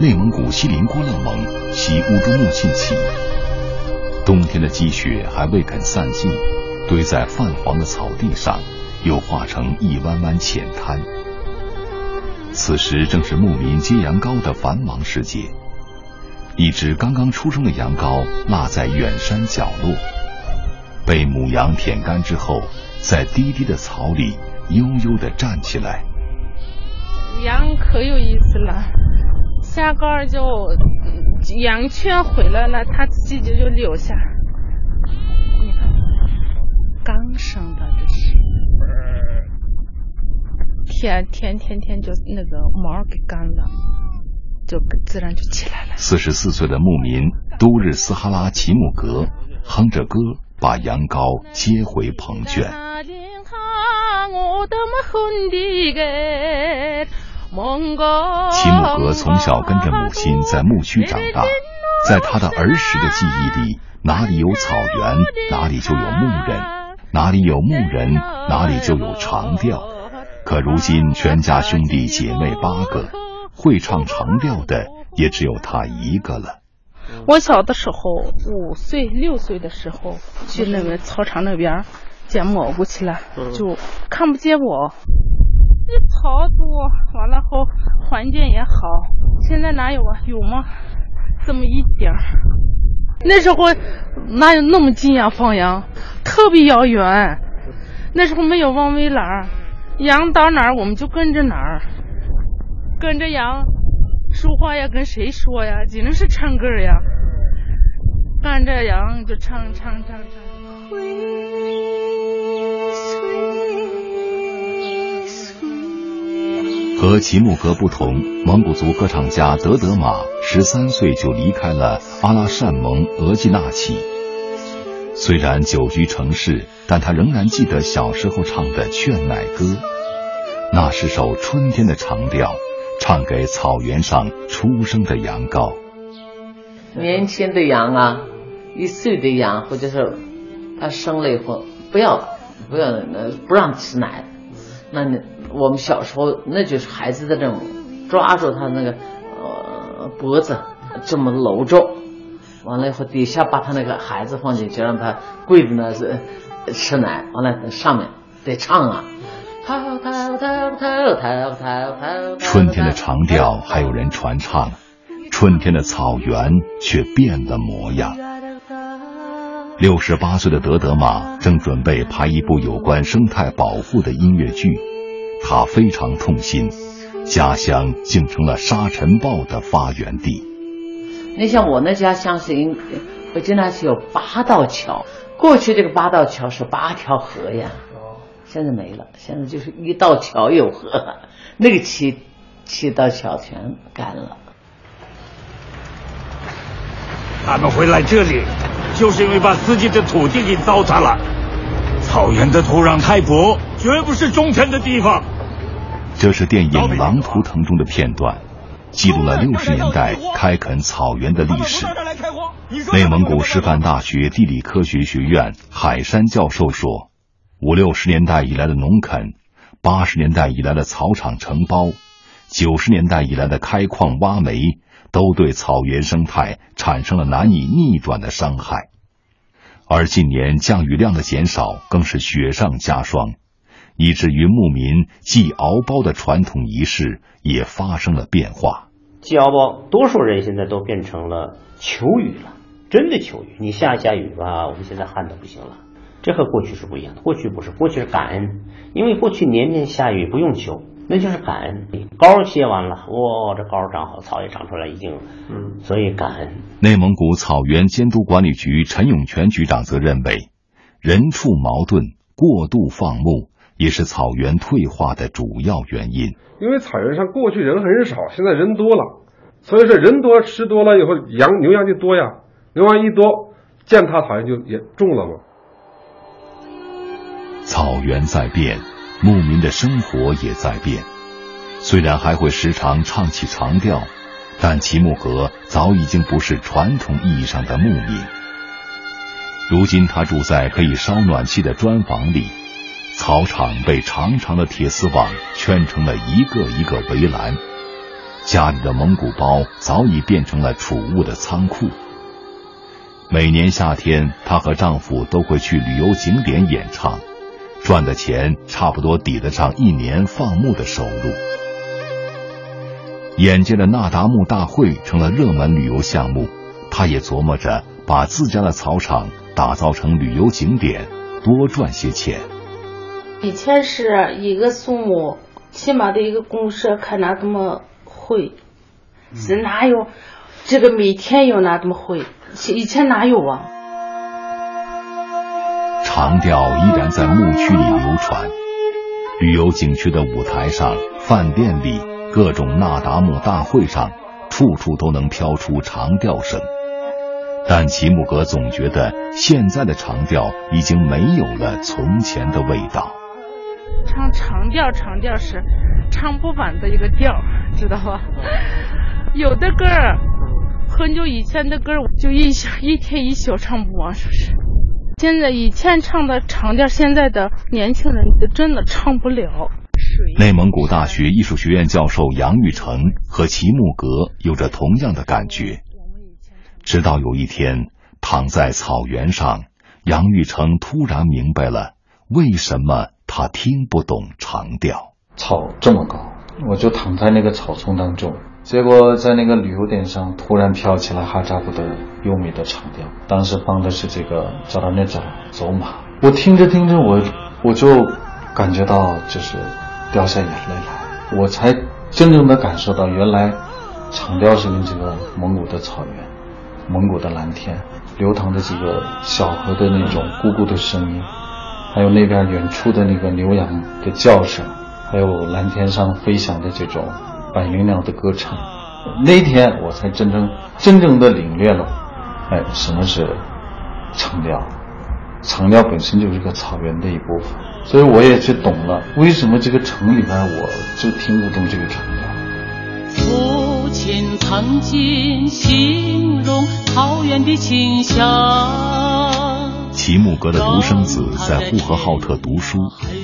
内蒙古锡林郭勒盟西乌珠穆沁起，冬天的积雪还未肯散尽，堆在泛黄的草地上，又化成一弯弯浅滩。此时正是牧民接羊羔的繁忙时节，一只刚刚出生的羊羔落在远山角落，被母羊舔干之后，在低低的草里悠悠地站起来。羊可有意思了。下杆就羊圈回来了，他自己就就留下。你看，刚生的这是，天天天天就那个毛给干了，就自然就起来了。四十四岁的牧民都日斯哈拉齐木格哼着歌，把羊羔接回棚圈。齐木格从小跟着母亲在牧区长大，在他的儿时的记忆里，哪里有草原，哪里就有牧人；哪里有牧人，哪里就有长调。可如今全家兄弟姐妹八个，会唱长调的也只有他一个了。我小的时候，五岁六岁的时候，去那个操场那边捡蘑菇去了，就看不见我。这草多，完了后环境也好。现在哪有啊？有吗？这么一点儿。那时候哪有那么近呀？放羊特别遥远。那时候没有望围栏，羊到哪儿我们就跟着哪儿，跟着羊说话呀，跟谁说呀？只能是唱歌呀，跟着羊就唱唱唱唱。和齐木格不同，蒙古族歌唱家德德玛十三岁就离开了阿拉善盟额济纳旗。虽然久居城市，但他仍然记得小时候唱的劝奶歌，那是首春天的长调，唱给草原上出生的羊羔。年轻的羊啊，一岁的羊，或者是它生了以后，不要不要不让吃奶，那你。我们小时候那就是孩子的这种，抓住他那个呃脖子这么搂着，完了以后底下把他那个孩子放进去，让他跪着那是吃奶，完了上面得唱啊。春天的长调还有人传唱，春天的草原却变了模样。六十八岁的德德玛正准备拍一部有关生态保护的音乐剧。他非常痛心，家乡竟成了沙尘暴的发源地。你像我那家乡是，北京那是有八道桥，过去这个八道桥是八条河呀，现在没了，现在就是一道桥有河，那个七七道桥全干了。他们会来这里，就是因为把自己的土地给糟蹋了。草原的土壤太薄，绝不是种田的地方。这是电影《狼图腾》中的片段，记录了六十年代开垦草原的历史。内蒙古师范大学地理科学学院海山教授说：“五六十年代以来的农垦，八十年代以来的草场承包，九十年代以来的开矿挖煤，都对草原生态产生了难以逆转的伤害。而近年降雨量的减少，更是雪上加霜。”以至于牧民祭敖包的传统仪式也发生了变化。祭敖包，多数人现在都变成了求雨了，真的求雨。你下一下雨吧，我们现在旱的不行了。这和过去是不一样的。过去不是，过去是感恩，因为过去年年下雨不用求，那就是感恩。高歇完了，哇，这高长好，草也长出来，已经，嗯，所以感恩。内蒙古草原监督管理局陈永泉局长则认为，人畜矛盾、过度放牧。也是草原退化的主要原因。因为草原上过去人很少，现在人多了，所以说人多吃多了以后，羊牛羊就多呀，牛羊一多，践踏草原就也重了嘛。草原在变，牧民的生活也在变。虽然还会时常唱起长调，但齐木格早已经不是传统意义上的牧民。如今他住在可以烧暖气的砖房里，草场被长长的铁丝网圈成了一个一个围栏。家里的蒙古包早已变成了储物的仓库。每年夏天，她和丈夫都会去旅游景点演唱，赚的钱差不多抵得上一年放牧的收入。眼见着那达慕大会成了热门旅游项目，她也琢磨着把自家的草场打造成旅游景点，多赚些钱。以前是一个树木，起码的一个公社看哪这么。会，是哪有这个每天有哪这么会？以前哪有啊？长调依然在牧区里流传，旅游景区的舞台上、饭店里、各种那达慕大会上，处处都能飘出长调声。但齐木格总觉得现在的长调已经没有了从前的味道。唱长调，长调是唱不完的一个调，知道吧？有的歌，很久以前的歌儿，就一宿一天一宿唱不完，是不是？现在以前唱的长调，现在的年轻人真的唱不了。内蒙古大学艺术学院教授杨玉成和齐木格有着同样的感觉。直到有一天，躺在草原上，杨玉成突然明白了为什么。他听不懂长调，草这么高，我就躺在那个草丛当中。结果在那个旅游点上，突然飘起来哈扎布的优美的长调。当时放的是这个《扎达内扎走马》，我听着听着，我我就感觉到就是掉下眼泪来。我才真正的感受到，原来长调是跟这个蒙古的草原、蒙古的蓝天、流淌的几个小河的那种咕咕的声音。还有那边远处的那个牛羊的叫声，还有蓝天上飞翔的这种百灵鸟的歌唱，那天我才真正真正的领略了，哎，什么是长调？长调本身就是个草原的一部分，所以我也就懂了为什么这个城里边我就听不懂这个长调。父亲曾经形容草原的清香。齐木格的独生子在呼和浩特读书，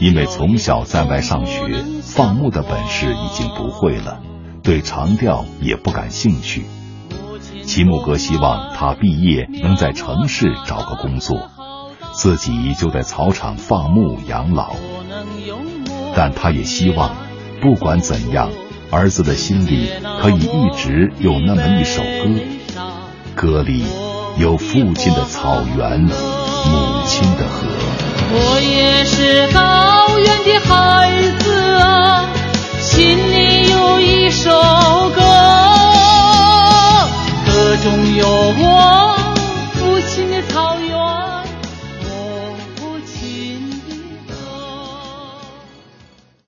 因为从小在外上学，放牧的本事已经不会了，对长调也不感兴趣。齐木格希望他毕业能在城市找个工作，自己就在草场放牧养老。但他也希望，不管怎样，儿子的心里可以一直有那么一首歌，歌里有父亲的草原。母亲的河，我也是高原的孩